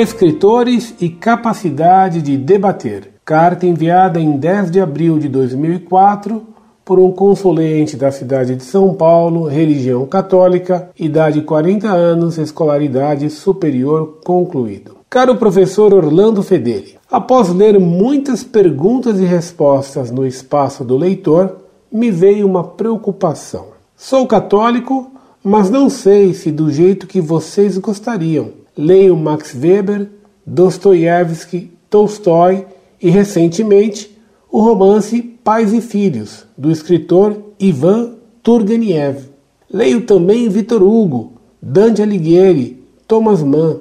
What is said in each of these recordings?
Escritores e capacidade de debater. Carta enviada em 10 de abril de 2004 por um consulente da cidade de São Paulo, religião católica, idade 40 anos, escolaridade superior concluído. Caro professor Orlando Fedeli, após ler muitas perguntas e respostas no espaço do leitor, me veio uma preocupação. Sou católico, mas não sei se do jeito que vocês gostariam. Leio Max Weber, Dostoiévski, Tolstói e, recentemente, o romance Pais e Filhos, do escritor Ivan Turgenev. Leio também Victor Hugo, Dante Alighieri, Thomas Mann,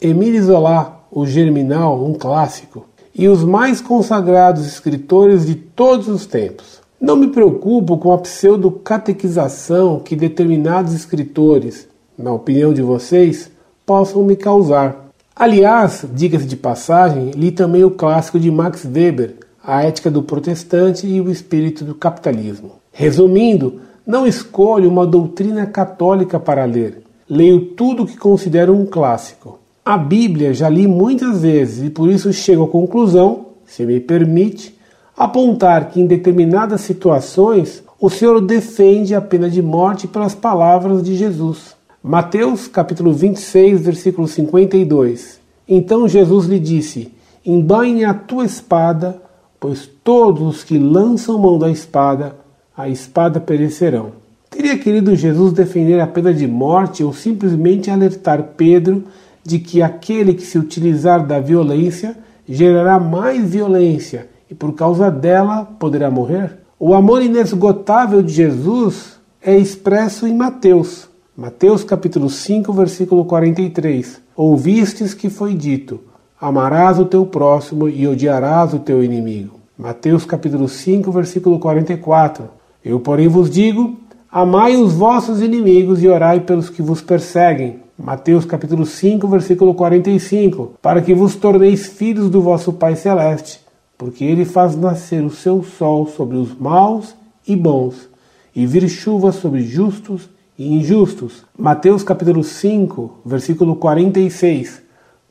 Emile Zola, O Germinal, um clássico, e os mais consagrados escritores de todos os tempos. Não me preocupo com a pseudo-catequização que determinados escritores, na opinião de vocês, possam me causar. Aliás, diga-se de passagem, li também o clássico de Max Weber, A Ética do Protestante e o Espírito do Capitalismo. Resumindo, não escolho uma doutrina católica para ler. Leio tudo o que considero um clássico. A Bíblia já li muitas vezes e por isso chego à conclusão, se me permite, apontar que em determinadas situações o Senhor defende a pena de morte pelas palavras de Jesus. Mateus capítulo 26, versículo 52. Então Jesus lhe disse: Embaine a tua espada, pois todos os que lançam mão da espada, a espada perecerão. Teria querido Jesus defender a pena de morte ou simplesmente alertar Pedro de que aquele que se utilizar da violência gerará mais violência e por causa dela poderá morrer? O amor inesgotável de Jesus é expresso em Mateus Mateus capítulo 5, versículo 43. Ouvistes que foi dito: Amarás o teu próximo e odiarás o teu inimigo. Mateus capítulo 5, versículo 44. Eu, porém, vos digo: Amai os vossos inimigos e orai pelos que vos perseguem. Mateus capítulo 5, versículo 45. Para que vos torneis filhos do vosso Pai celeste, porque ele faz nascer o seu sol sobre os maus e bons, e vir chuva sobre justos e injustos. Mateus capítulo 5, versículo 46.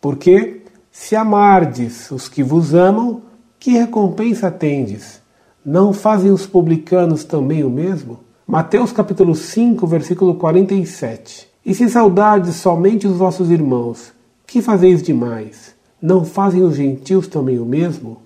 Porque se amardes os que vos amam, que recompensa tendes? Não fazem os publicanos também o mesmo? Mateus capítulo 5, versículo 47. E se saudardes somente os vossos irmãos, que fazeis demais? Não fazem os gentios também o mesmo?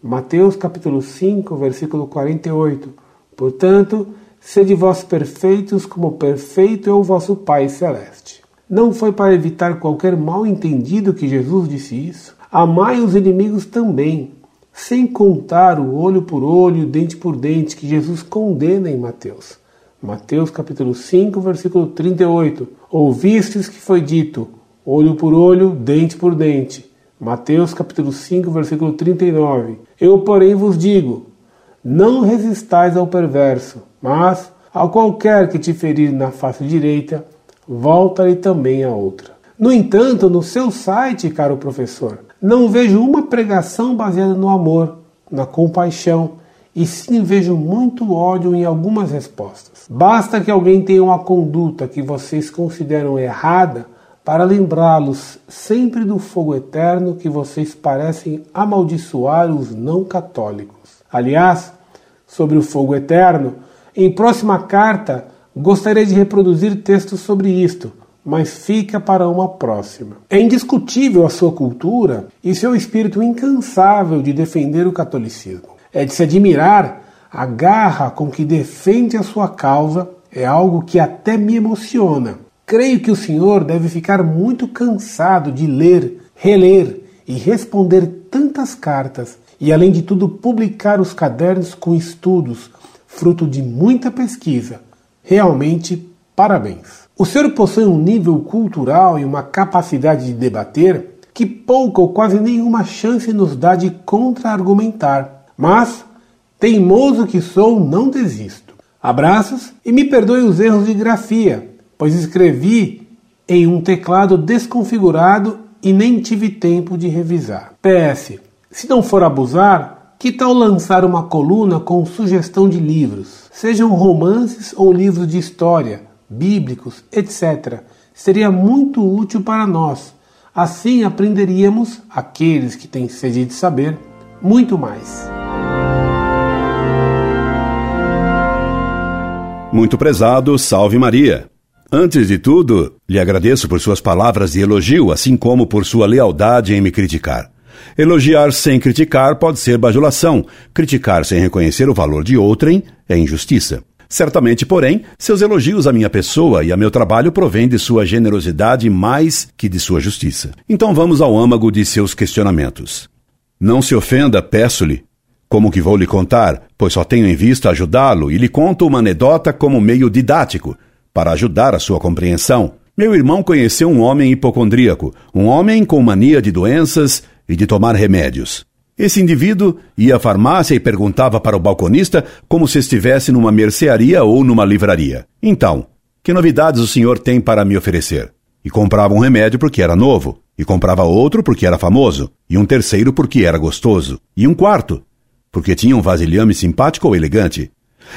Mateus capítulo 5, versículo 48. Portanto, Sede vós perfeitos, como perfeito é o vosso Pai Celeste. Não foi para evitar qualquer mal entendido que Jesus disse isso? Amai os inimigos também, sem contar o olho por olho, dente por dente, que Jesus condena em Mateus. Mateus capítulo 5, versículo 38. Ouvistes que foi dito, olho por olho, dente por dente. Mateus capítulo 5, versículo 39. Eu, porém, vos digo: não resistais ao perverso, mas ao qualquer que te ferir na face direita, volta-lhe também a outra. No entanto, no seu site, caro professor, não vejo uma pregação baseada no amor, na compaixão, e sim vejo muito ódio em algumas respostas. Basta que alguém tenha uma conduta que vocês consideram errada para lembrá-los sempre do fogo eterno que vocês parecem amaldiçoar os não católicos. Aliás, sobre o fogo eterno, em próxima carta gostaria de reproduzir textos sobre isto, mas fica para uma próxima. É indiscutível a sua cultura e seu espírito incansável de defender o catolicismo. É de se admirar a garra com que defende a sua causa, é algo que até me emociona. Creio que o senhor deve ficar muito cansado de ler, reler e responder tantas cartas e, além de tudo, publicar os cadernos com estudos, fruto de muita pesquisa. Realmente, parabéns. O senhor possui um nível cultural e uma capacidade de debater que pouca ou quase nenhuma chance nos dá de contra-argumentar. Mas, teimoso que sou, não desisto. Abraços e me perdoe os erros de grafia, pois escrevi em um teclado desconfigurado e nem tive tempo de revisar. PS. Se não for abusar, que tal lançar uma coluna com sugestão de livros, sejam romances ou livros de história, bíblicos, etc. Seria muito útil para nós, Assim aprenderíamos, aqueles que têm sede de saber, muito mais. Muito prezado, salve Maria. Antes de tudo, lhe agradeço por suas palavras de elogio, assim como por sua lealdade em me criticar. Elogiar sem criticar pode ser bajulação, criticar sem reconhecer o valor de outrem é injustiça. Certamente, porém, seus elogios à minha pessoa e a meu trabalho provêm de sua generosidade mais que de sua justiça. Então vamos ao âmago de seus questionamentos. Não se ofenda, peço-lhe, como que vou lhe contar, pois só tenho em vista ajudá-lo e lhe conto uma anedota como meio didático, para ajudar a sua compreensão. Meu irmão conheceu um homem hipocondríaco, um homem com mania de doenças e de tomar remédios. Esse indivíduo ia à farmácia e perguntava para o balconista como se estivesse numa mercearia ou numa livraria. Então, que novidades o senhor tem para me oferecer? E comprava um remédio porque era novo, e comprava outro porque era famoso, e um terceiro porque era gostoso, e um quarto porque tinha um vasilhame simpático ou elegante.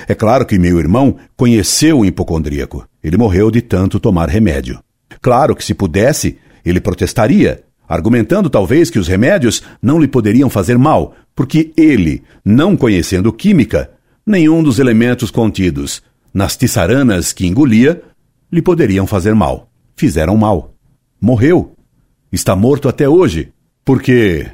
É claro que meu irmão conheceu o hipocondríaco. Ele morreu de tanto tomar remédio. Claro que se pudesse, ele protestaria, argumentando talvez que os remédios não lhe poderiam fazer mal, porque ele, não conhecendo química, nenhum dos elementos contidos nas tissaranas que engolia lhe poderiam fazer mal. Fizeram mal. Morreu. Está morto até hoje. Porque,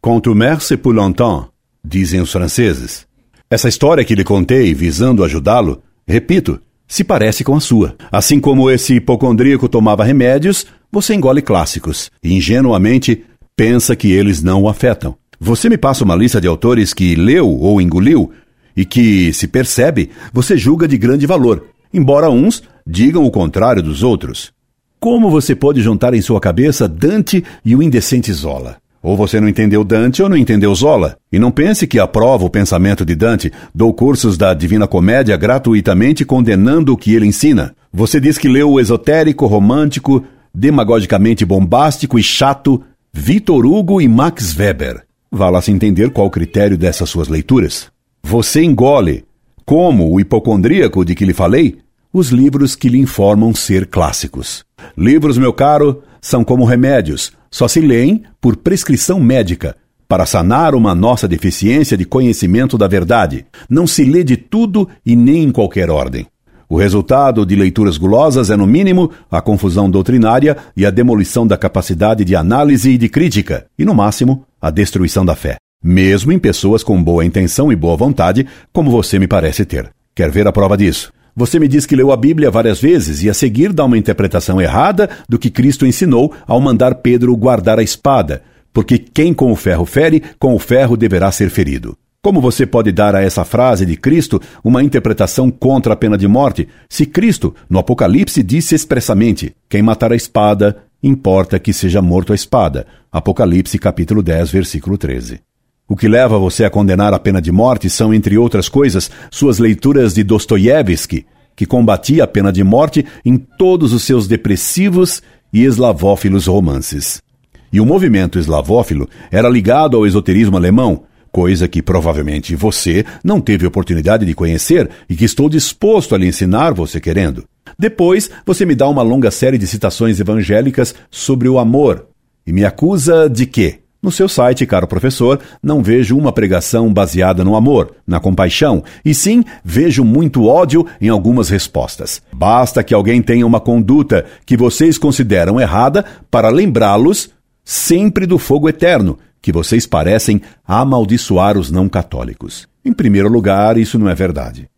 contumer-se pour longtemps, dizem os franceses. Essa história que lhe contei, visando ajudá-lo, repito, se parece com a sua. Assim como esse hipocondríaco tomava remédios, você engole clássicos e ingenuamente pensa que eles não o afetam. Você me passa uma lista de autores que leu ou engoliu e que, se percebe, você julga de grande valor, embora uns digam o contrário dos outros. Como você pode juntar em sua cabeça Dante e o indecente Zola? Ou você não entendeu Dante ou não entendeu Zola. E não pense que aprovo o pensamento de Dante. Dou cursos da Divina Comédia gratuitamente condenando o que ele ensina. Você diz que leu o esotérico, romântico, demagogicamente bombástico e chato Vitor Hugo e Max Weber. Vá lá se entender qual o critério dessas suas leituras. Você engole, como o hipocondríaco de que lhe falei, os livros que lhe informam ser clássicos. Livros, meu caro, são como remédios, só se leem por prescrição médica, para sanar uma nossa deficiência de conhecimento da verdade. Não se lê de tudo e nem em qualquer ordem. O resultado de leituras gulosas é, no mínimo, a confusão doutrinária e a demolição da capacidade de análise e de crítica, e, no máximo, a destruição da fé. Mesmo em pessoas com boa intenção e boa vontade, como você me parece ter. Quer ver a prova disso? Você me diz que leu a Bíblia várias vezes e a seguir dá uma interpretação errada do que Cristo ensinou ao mandar Pedro guardar a espada, porque quem com o ferro fere, com o ferro deverá ser ferido. Como você pode dar a essa frase de Cristo uma interpretação contra a pena de morte, se Cristo, no Apocalipse, disse expressamente: quem matar a espada, importa que seja morto a espada. Apocalipse capítulo 10, versículo 13. O que leva você a condenar a pena de morte são, entre outras coisas, suas leituras de Dostoiévski, que combatia a pena de morte em todos os seus depressivos e eslavófilos romances. E o movimento eslavófilo era ligado ao esoterismo alemão, coisa que provavelmente você não teve oportunidade de conhecer e que estou disposto a lhe ensinar você querendo. Depois, você me dá uma longa série de citações evangélicas sobre o amor e me acusa de quê? No seu site, caro professor, não vejo uma pregação baseada no amor, na compaixão, e sim vejo muito ódio em algumas respostas. Basta que alguém tenha uma conduta que vocês consideram errada para lembrá-los sempre do fogo eterno, que vocês parecem amaldiçoar os não católicos. Em primeiro lugar, isso não é verdade.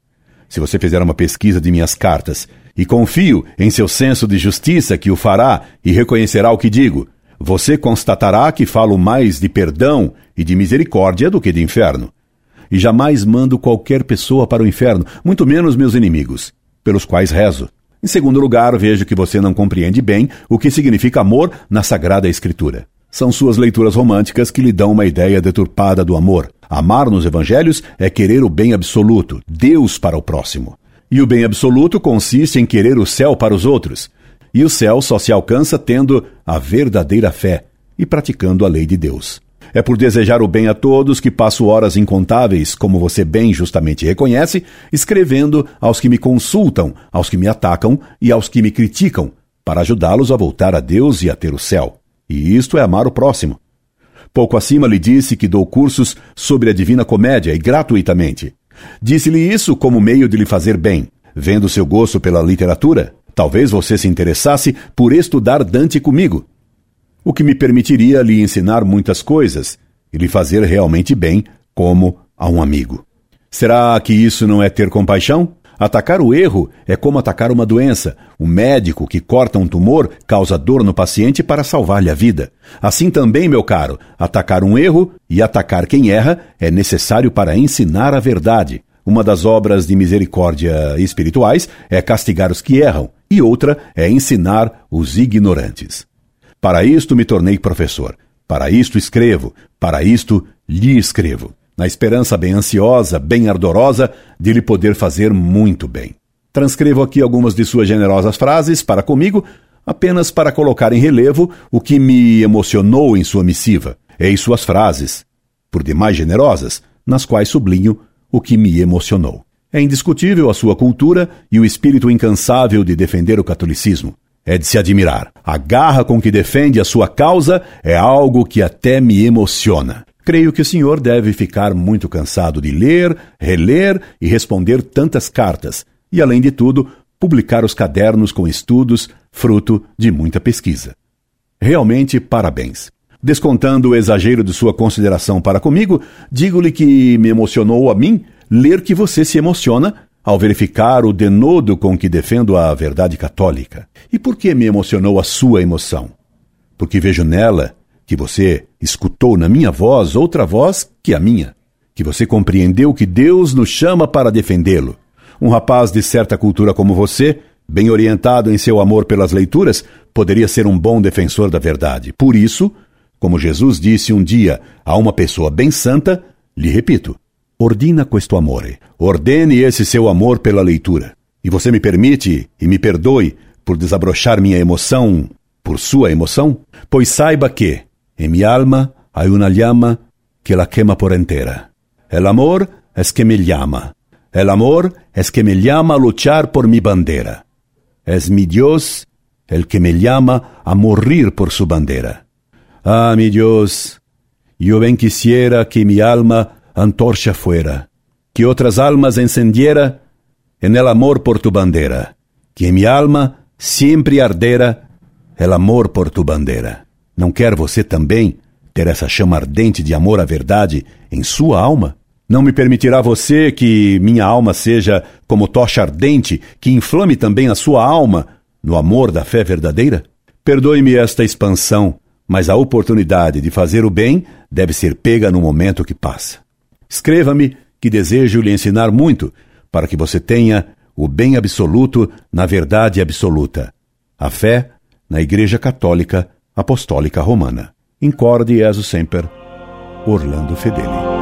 Se você fizer uma pesquisa de minhas cartas, e confio em seu senso de justiça que o fará e reconhecerá o que digo, você constatará que falo mais de perdão e de misericórdia do que de inferno. E jamais mando qualquer pessoa para o inferno, muito menos meus inimigos, pelos quais rezo. Em segundo lugar, vejo que você não compreende bem o que significa amor na Sagrada Escritura. São suas leituras românticas que lhe dão uma ideia deturpada do amor. Amar nos evangelhos é querer o bem absoluto, Deus para o próximo. E o bem absoluto consiste em querer o céu para os outros, e o céu só se alcança tendo a verdadeira fé e praticando a lei de Deus. É por desejar o bem a todos que passo horas incontáveis, como você bem justamente reconhece, escrevendo aos que me consultam, aos que me atacam e aos que me criticam, para ajudá-los a voltar a Deus e a ter o céu. e isto é amar o próximo. Pouco acima lhe disse que dou cursos sobre a Divina Comédia e gratuitamente. Disse-lhe isso como meio de lhe fazer bem, vendo seu gosto pela literatura. Talvez você se interessasse por estudar Dante comigo, o que me permitiria lhe ensinar muitas coisas e lhe fazer realmente bem, como a um amigo. Será que isso não é ter compaixão? Atacar o erro é como atacar uma doença. O médico que corta um tumor causa dor no paciente para salvar-lhe a vida. Assim também, meu caro, atacar um erro e atacar quem erra é necessário para ensinar a verdade. Uma das obras de misericórdia espirituais é castigar os que erram, e outra é ensinar os ignorantes. Para isto me tornei professor. Para isto escrevo. Para isto lhe escrevo na esperança bem ansiosa, bem ardorosa, de lhe poder fazer muito bem. Transcrevo aqui algumas de suas generosas frases para comigo, apenas para colocar em relevo o que me emocionou em sua missiva. Eis suas frases, por demais generosas, nas quais sublinho o que me emocionou. É indiscutível a sua cultura e o espírito incansável de defender o catolicismo. É de se admirar. A garra com que defende a sua causa é algo que até me emociona. Creio que o senhor deve ficar muito cansado de ler, reler e responder tantas cartas, e, além de tudo, publicar os cadernos com estudos, fruto de muita pesquisa. Realmente, parabéns. Descontando o exagero de sua consideração para comigo, digo-lhe que me emocionou a mim ler que você se emociona ao verificar o denodo com que defendo a verdade católica. E por que me emocionou a sua emoção? Porque vejo nela que você escutou na minha voz outra voz que a minha, que você compreendeu que Deus nos chama para defendê-lo. Um rapaz de certa cultura como você, bem orientado em seu amor pelas leituras, poderia ser um bom defensor da verdade. Por isso, como Jesus disse um dia a uma pessoa bem santa, lhe repito: ordina questo amore. Ordene esse seu amor pela leitura. E você me permite e me perdoe por desabrochar minha emoção por sua emoção? Pois saiba que, En mi alma hay una llama que la quema por entera. El amor es que me llama. El amor es que me llama a luchar por mi bandera. Es mi Dios el que me llama a morir por su bandera. Ah, mi Dios, yo bien quisiera que mi alma antorcha fuera, que otras almas encendiera en el amor por tu bandera, que mi alma siempre ardera el amor por tu bandera. Não quer você também ter essa chama ardente de amor à verdade em sua alma? Não me permitirá você que minha alma seja como tocha ardente que inflame também a sua alma no amor da fé verdadeira? Perdoe-me esta expansão, mas a oportunidade de fazer o bem deve ser pega no momento que passa. Escreva-me que desejo lhe ensinar muito para que você tenha o bem absoluto na verdade absoluta, a fé na Igreja Católica Apostólica Romana. Incorde Jesus Semper, Orlando Fedeli.